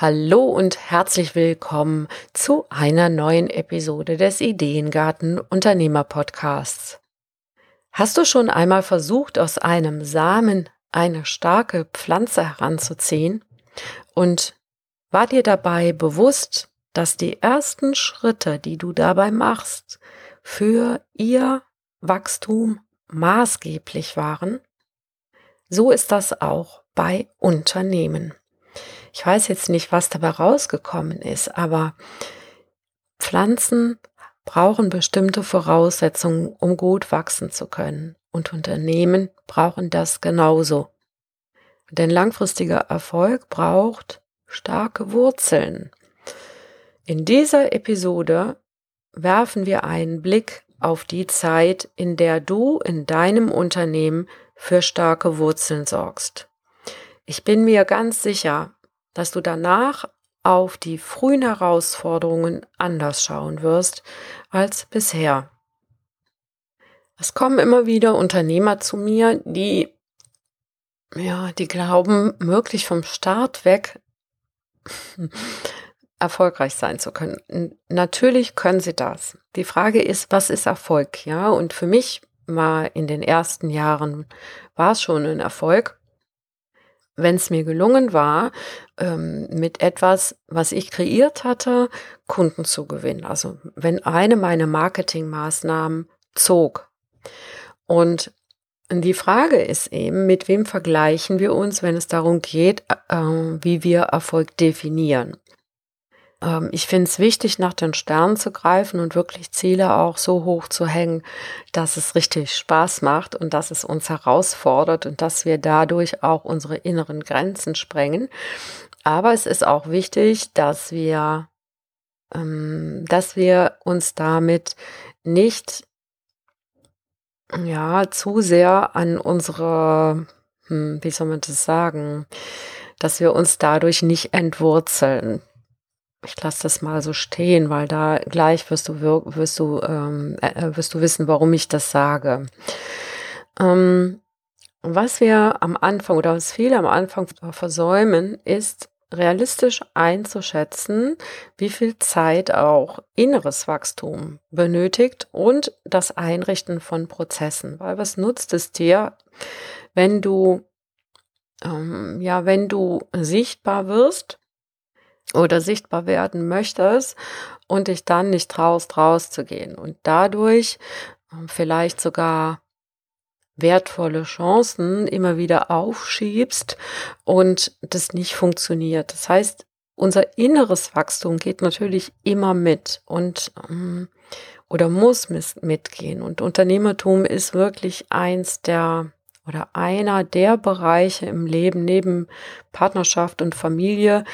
Hallo und herzlich willkommen zu einer neuen Episode des Ideengarten Unternehmer Podcasts. Hast du schon einmal versucht, aus einem Samen eine starke Pflanze heranzuziehen? Und war dir dabei bewusst, dass die ersten Schritte, die du dabei machst, für ihr Wachstum maßgeblich waren? So ist das auch bei Unternehmen. Ich weiß jetzt nicht, was dabei rausgekommen ist, aber Pflanzen brauchen bestimmte Voraussetzungen, um gut wachsen zu können. Und Unternehmen brauchen das genauso. Denn langfristiger Erfolg braucht starke Wurzeln. In dieser Episode werfen wir einen Blick auf die Zeit, in der du in deinem Unternehmen für starke Wurzeln sorgst. Ich bin mir ganz sicher, dass du danach auf die frühen Herausforderungen anders schauen wirst als bisher. Es kommen immer wieder Unternehmer zu mir, die ja, die glauben, möglich vom Start weg erfolgreich sein zu können. Natürlich können sie das. Die Frage ist, was ist Erfolg? Ja, und für mich war in den ersten Jahren war es schon ein Erfolg, wenn es mir gelungen war, ähm, mit etwas, was ich kreiert hatte, Kunden zu gewinnen. Also wenn eine meiner Marketingmaßnahmen zog. Und die Frage ist eben, mit wem vergleichen wir uns, wenn es darum geht, äh, wie wir Erfolg definieren. Ähm, ich finde es wichtig, nach den Sternen zu greifen und wirklich Ziele auch so hoch zu hängen, dass es richtig Spaß macht und dass es uns herausfordert und dass wir dadurch auch unsere inneren Grenzen sprengen. Aber es ist auch wichtig, dass wir, ähm, dass wir uns damit nicht ja zu sehr an unsere, hm, wie soll man das sagen, dass wir uns dadurch nicht entwurzeln ich lasse das mal so stehen, weil da gleich wirst du wirst du ähm, äh, äh, wirst du wissen, warum ich das sage. Ähm, was wir am Anfang oder was viele am Anfang versäumen, ist realistisch einzuschätzen, wie viel Zeit auch inneres Wachstum benötigt und das Einrichten von Prozessen. Weil was nutzt es dir, wenn du ähm, ja, wenn du sichtbar wirst oder sichtbar werden möchtest und dich dann nicht traust, rauszugehen und dadurch ähm, vielleicht sogar wertvolle Chancen immer wieder aufschiebst und das nicht funktioniert. Das heißt, unser inneres Wachstum geht natürlich immer mit und ähm, oder muss mitgehen. Und Unternehmertum ist wirklich eins der oder einer der Bereiche im Leben neben Partnerschaft und Familie,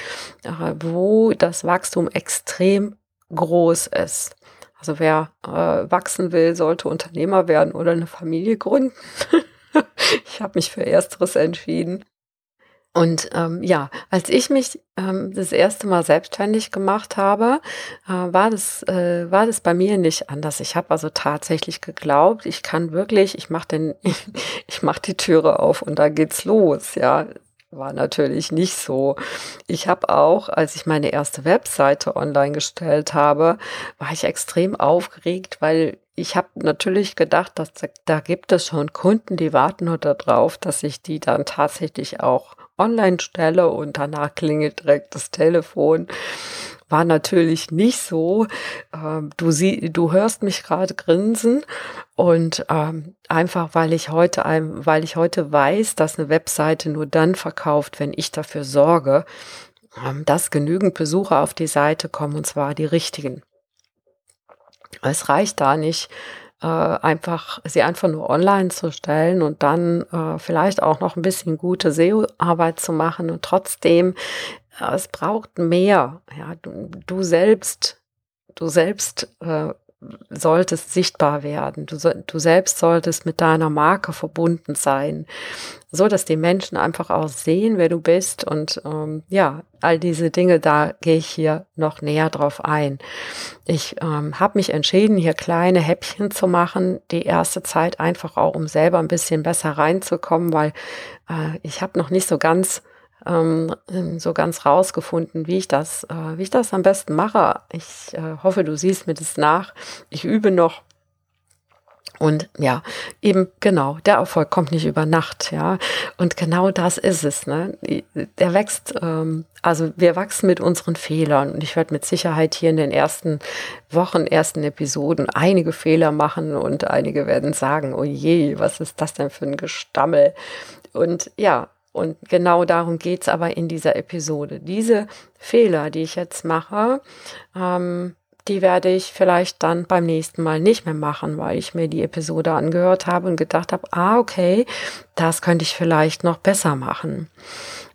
äh, wo das Wachstum extrem groß ist. Also wer äh, wachsen will, sollte Unternehmer werden oder eine Familie gründen. ich habe mich für Ersteres entschieden. Und ähm, ja, als ich mich ähm, das erste Mal selbstständig gemacht habe, äh, war das äh, war das bei mir nicht anders. Ich habe also tatsächlich geglaubt, ich kann wirklich, ich mache den, ich, mache die Türe auf und da geht's los. Ja, war natürlich nicht so. Ich habe auch, als ich meine erste Webseite online gestellt habe, war ich extrem aufgeregt, weil ich habe natürlich gedacht, dass da, da gibt es schon Kunden, die warten nur darauf, dass ich die dann tatsächlich auch online stelle und danach klingelt direkt das Telefon. War natürlich nicht so. Ähm, du, sie, du hörst mich gerade grinsen und ähm, einfach, weil ich heute, weil ich heute weiß, dass eine Webseite nur dann verkauft, wenn ich dafür sorge, ähm, dass genügend Besucher auf die Seite kommen und zwar die richtigen. Es reicht da nicht, äh, einfach sie einfach nur online zu stellen und dann äh, vielleicht auch noch ein bisschen gute SEO-Arbeit zu machen und trotzdem äh, es braucht mehr. Ja, du, du selbst, du selbst äh, solltest sichtbar werden. Du, du selbst solltest mit deiner Marke verbunden sein, so dass die Menschen einfach auch sehen, wer du bist. Und ähm, ja, all diese Dinge, da gehe ich hier noch näher drauf ein. Ich ähm, habe mich entschieden, hier kleine Häppchen zu machen, die erste Zeit einfach auch, um selber ein bisschen besser reinzukommen, weil äh, ich habe noch nicht so ganz ähm, so ganz rausgefunden, wie ich das, äh, wie ich das am besten mache. Ich äh, hoffe, du siehst mir das nach. Ich übe noch. Und ja, eben genau, der Erfolg kommt nicht über Nacht, ja. Und genau das ist es, ne? Der wächst, ähm, also wir wachsen mit unseren Fehlern. Und ich werde mit Sicherheit hier in den ersten Wochen, ersten Episoden einige Fehler machen und einige werden sagen, oh je, was ist das denn für ein Gestammel? Und ja, und genau darum geht's aber in dieser Episode. Diese Fehler, die ich jetzt mache, ähm, die werde ich vielleicht dann beim nächsten Mal nicht mehr machen, weil ich mir die Episode angehört habe und gedacht habe, ah, okay, das könnte ich vielleicht noch besser machen.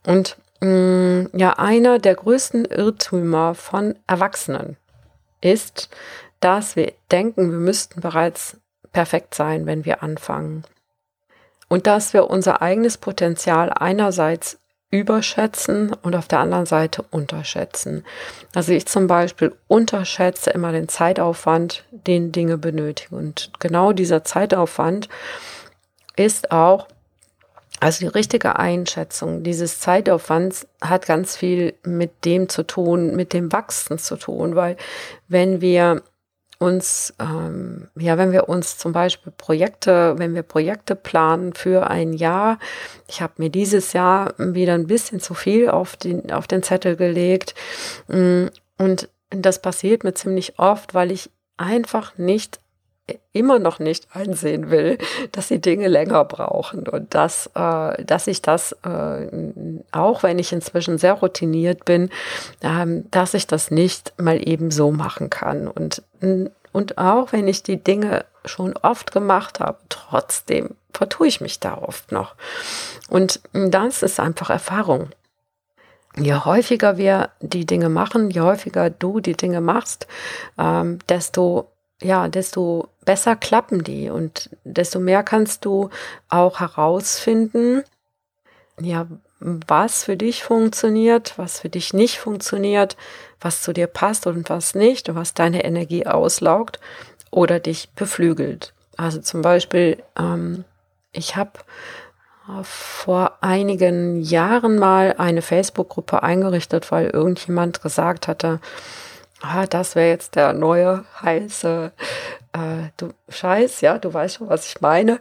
Und mh, mm, ja, einer der größten Irrtümer von Erwachsenen ist, dass wir denken, wir müssten bereits perfekt sein, wenn wir anfangen und dass wir unser eigenes Potenzial einerseits überschätzen und auf der anderen Seite unterschätzen. Also ich zum Beispiel unterschätze immer den Zeitaufwand, den Dinge benötigen. Und genau dieser Zeitaufwand ist auch, also die richtige Einschätzung dieses Zeitaufwands hat ganz viel mit dem zu tun, mit dem Wachsen zu tun, weil wenn wir uns, ähm, ja, wenn wir uns zum Beispiel Projekte, wenn wir Projekte planen für ein Jahr, ich habe mir dieses Jahr wieder ein bisschen zu viel auf den, auf den Zettel gelegt. Mm, und das passiert mir ziemlich oft, weil ich einfach nicht immer noch nicht einsehen will, dass die Dinge länger brauchen und dass, äh, dass ich das, äh, auch wenn ich inzwischen sehr routiniert bin, ähm, dass ich das nicht mal eben so machen kann. Und, und auch wenn ich die Dinge schon oft gemacht habe, trotzdem vertue ich mich da oft noch. Und das ist einfach Erfahrung. Je häufiger wir die Dinge machen, je häufiger du die Dinge machst, ähm, desto ja, desto besser klappen die und desto mehr kannst du auch herausfinden, ja, was für dich funktioniert, was für dich nicht funktioniert, was zu dir passt und was nicht und was deine Energie auslaugt oder dich beflügelt. Also zum Beispiel, ähm, ich habe vor einigen Jahren mal eine Facebook-Gruppe eingerichtet, weil irgendjemand gesagt hatte, ah, das wäre jetzt der neue heiße äh, du Scheiß, ja, du weißt schon, was ich meine.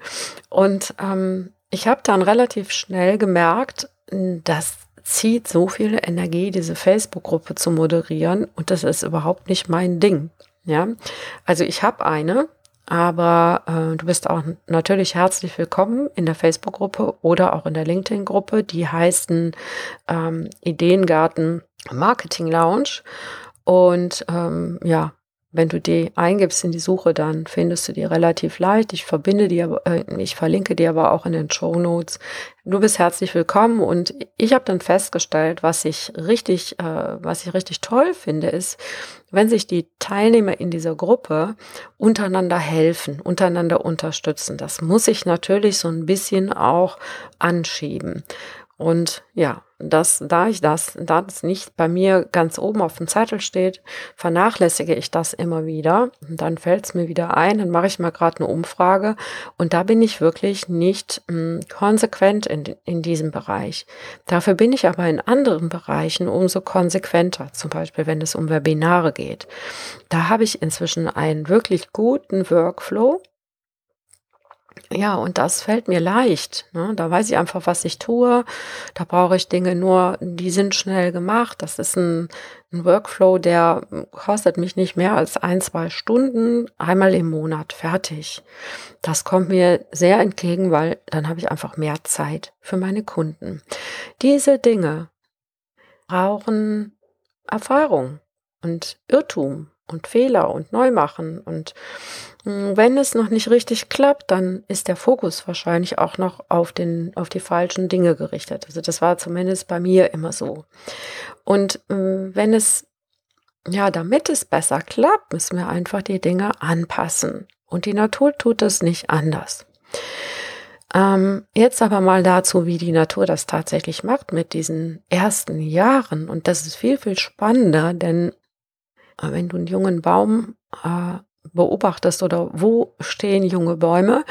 Und ähm, ich habe dann relativ schnell gemerkt, das zieht so viel Energie, diese Facebook-Gruppe zu moderieren und das ist überhaupt nicht mein Ding. Ja, also ich habe eine, aber äh, du bist auch natürlich herzlich willkommen in der Facebook-Gruppe oder auch in der LinkedIn-Gruppe. Die heißen ähm, Ideengarten Marketing Lounge. Und ähm, ja, wenn du die eingibst in die Suche, dann findest du die relativ leicht. Ich verbinde die, äh, ich verlinke die aber auch in den Show Notes. Du bist herzlich willkommen und ich habe dann festgestellt, was ich richtig, äh, was ich richtig toll finde, ist, wenn sich die Teilnehmer in dieser Gruppe untereinander helfen, untereinander unterstützen. Das muss ich natürlich so ein bisschen auch anschieben. Und ja, das, da ich das, da das nicht bei mir ganz oben auf dem Zettel steht, vernachlässige ich das immer wieder. Und dann fällt es mir wieder ein, dann mache ich mal gerade eine Umfrage und da bin ich wirklich nicht mh, hm, konsequent in, in diesem Bereich. Dafür bin ich aber in anderen Bereichen umso konsequenter, zum Beispiel wenn es um Webinare geht. Da habe ich inzwischen einen wirklich guten Workflow ja, und das fällt mir leicht. Ne? Da weiß ich einfach, was ich tue. Da brauche ich Dinge nur, die sind schnell gemacht. Das ist ein, ein, Workflow, der kostet mich nicht mehr als ein, zwei Stunden, einmal im Monat fertig. Das kommt mir sehr entgegen, weil dann habe ich einfach mehr Zeit für meine Kunden. Diese Dinge brauchen Erfahrung und Irrtum und Fehler und Neumachen. Und hm, wenn es noch nicht richtig klappt, dann ist der Fokus wahrscheinlich auch noch auf, den, auf die falschen Dinge gerichtet. Also das war zumindest bei mir immer so. Und hm, wenn es ja, damit es besser klappt, müssen wir einfach die Dinge anpassen. Und die Natur tut es nicht anders. Ähm, jetzt aber mal dazu, wie die Natur das tatsächlich macht mit diesen ersten Jahren. Und das ist viel, viel spannender, denn wenn du einen jungen Baum äh, beobachtest oder wo stehen junge Bäume,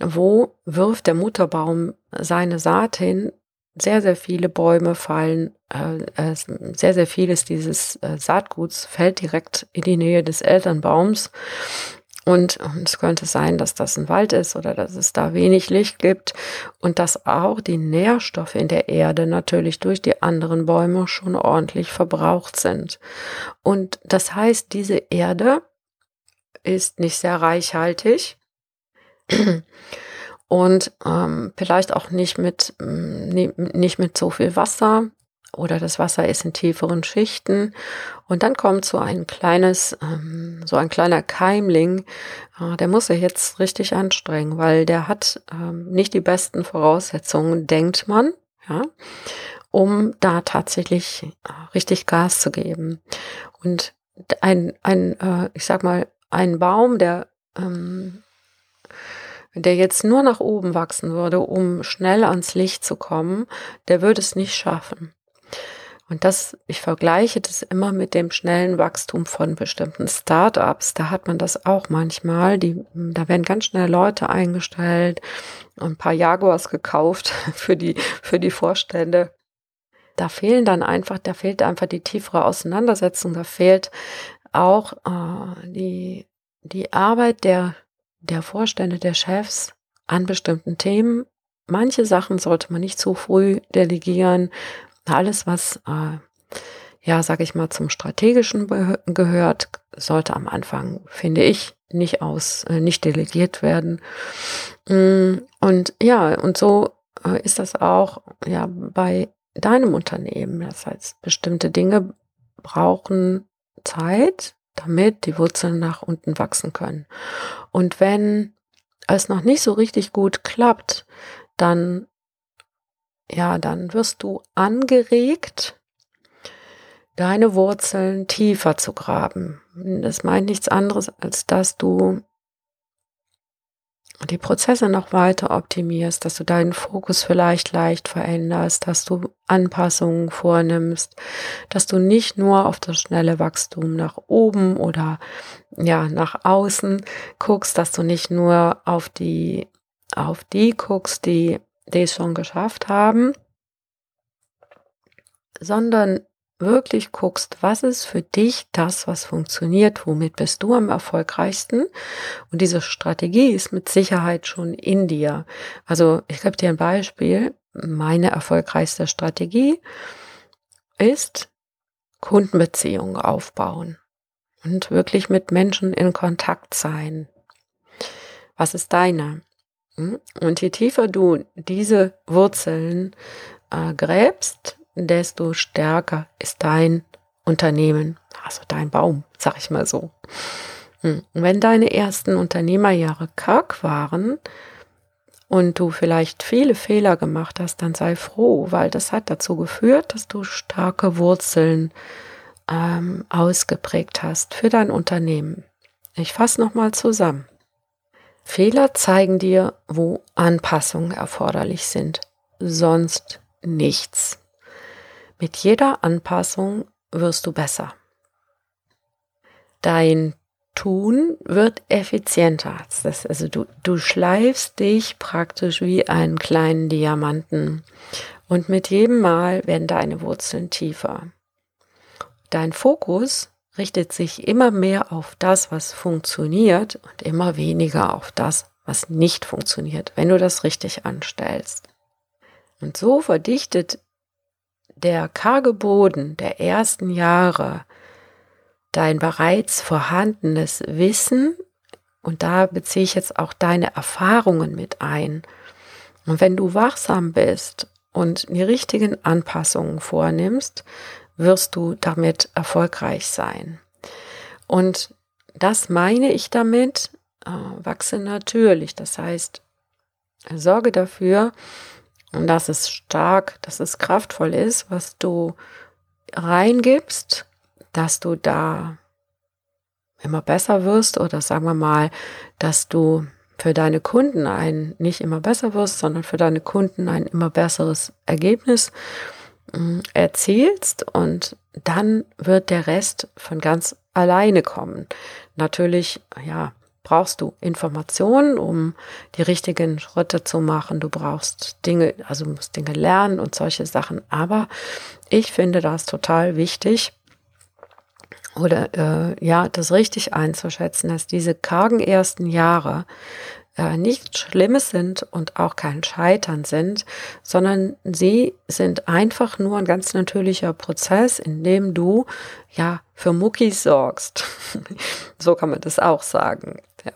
wo wirft der Mutterbaum seine Saat hin, sehr, sehr viele Bäume fallen, äh, äh, sehr, sehr vieles dieses äh, Saatguts fällt direkt in die Nähe des Elternbaums. Und, und es könnte sein, dass das ein Wald ist oder dass es da wenig Licht gibt und dass auch die Nährstoffe in der Erde natürlich durch die anderen Bäume schon ordentlich verbraucht sind. Und das heißt, diese Erde ist nicht sehr reichhaltig und ähm, vielleicht auch nicht mit, mm, nicht mit so viel Wasser oder das Wasser ist in tieferen Schichten und dann kommt so ein kleines, ähm, so ein kleiner Keimling, äh, der muss sich jetzt richtig anstrengen, weil der hat ähm, nicht die besten Voraussetzungen, denkt man, ja, um da tatsächlich äh, richtig Gas zu geben. Und ein, ein äh, ich sag mal, ein Baum, der ähm, der jetzt nur nach oben wachsen würde, um schnell ans Licht zu kommen, der würde es nicht schaffen. Und das, ich vergleiche das immer mit dem schnellen Wachstum von bestimmten Startups. Da hat man das auch manchmal. Die, da werden ganz schnell Leute eingestellt, ein paar Jaguars gekauft für die, für die Vorstände. Da fehlen dann einfach, da fehlt einfach die tiefere Auseinandersetzung. Da fehlt auch äh, die, die Arbeit der der Vorstände, der Chefs an bestimmten Themen. Manche Sachen sollte man nicht zu früh delegieren. Alles, was, äh, ja, sag ich mal, zum Strategischen gehört, sollte am Anfang, finde ich, nicht aus, äh, nicht delegiert werden. Mm, und ja, und so äh, ist das auch, ja, bei deinem Unternehmen. Das heißt, bestimmte Dinge brauchen Zeit, damit die Wurzeln nach unten wachsen können. Und wenn es noch nicht so richtig gut klappt, dann, ja, dann wirst du angeregt, deine Wurzeln tiefer zu graben. Das meint nichts anderes, als dass du die Prozesse noch weiter optimierst, dass du deinen Fokus vielleicht leicht veränderst, dass du Anpassungen vornimmst, dass du nicht nur auf das schnelle Wachstum nach oben oder ja, nach außen guckst, dass du nicht nur auf die, auf die guckst, die, die es schon geschafft haben, sondern wirklich guckst, was ist für dich das, was funktioniert, womit bist du am erfolgreichsten. Und diese Strategie ist mit Sicherheit schon in dir. Also ich gebe dir ein Beispiel. Meine erfolgreichste Strategie ist Kundenbeziehungen aufbauen und wirklich mit Menschen in Kontakt sein. Was ist deine? Und je tiefer du diese Wurzeln äh, gräbst, desto stärker ist dein Unternehmen, also dein Baum, sag ich mal so. Hm. Wenn deine ersten Unternehmerjahre karg waren und du vielleicht viele Fehler gemacht hast, dann sei froh, weil das hat dazu geführt, dass du starke Wurzeln ähm, ausgeprägt hast für dein Unternehmen. Ich fasse nochmal zusammen. Fehler zeigen dir, wo Anpassungen erforderlich sind, sonst nichts. Mit jeder Anpassung wirst du besser. Dein Tun wird effizienter. Das, also du, du schleifst dich praktisch wie einen kleinen Diamanten. Und mit jedem Mal werden deine Wurzeln tiefer. Dein Fokus richtet sich immer mehr auf das, was funktioniert und immer weniger auf das, was nicht funktioniert, wenn du das richtig anstellst. Und so verdichtet der karge Boden der ersten Jahre dein bereits vorhandenes Wissen, und da beziehe ich jetzt auch deine Erfahrungen mit ein, und wenn du wachsam bist und die richtigen Anpassungen vornimmst, wirst du damit erfolgreich sein. Und das meine ich damit, äh, wachse natürlich. Das heißt, sorge dafür, dass es stark, dass es kraftvoll ist, was du reingibst, dass du da immer besser wirst oder sagen wir mal, dass du für deine Kunden ein nicht immer besser wirst, sondern für deine Kunden ein immer besseres Ergebnis äh, erzielst und dann wird der Rest von ganz alleine kommen. Natürlich, ja, brauchst du Informationen, um die richtigen Schritte zu machen. Du brauchst Dinge, also musst Dinge lernen und solche Sachen. Aber ich finde das total wichtig, oder äh, ja, das richtig einzuschätzen, dass diese kargen ersten Jahre äh, nichts Schlimmes sind und auch kein Scheitern sind, sondern sie sind einfach nur ein ganz natürlicher Prozess, in dem du ja für Muckis sorgst. so kann man das auch sagen. Ja.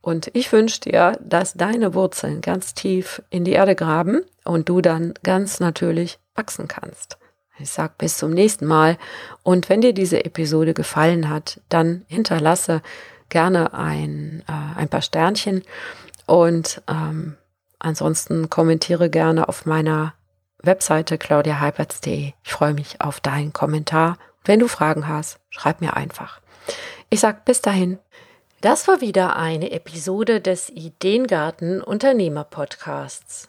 Und ich wünsche dir, dass deine Wurzeln ganz tief in die Erde graben und du dann ganz natürlich wachsen kannst. Ich sage bis zum nächsten Mal. Und wenn dir diese Episode gefallen hat, dann hinterlasse gerne ein, äh, ein paar Sternchen und ähm, ansonsten kommentiere gerne auf meiner Webseite claudiaheiberts.de. Ich freue mich auf deinen Kommentar. Wenn du Fragen hast, schreib mir einfach. Ich sag bis dahin. Das war wieder eine Episode des Ideengarten Unternehmer Podcasts.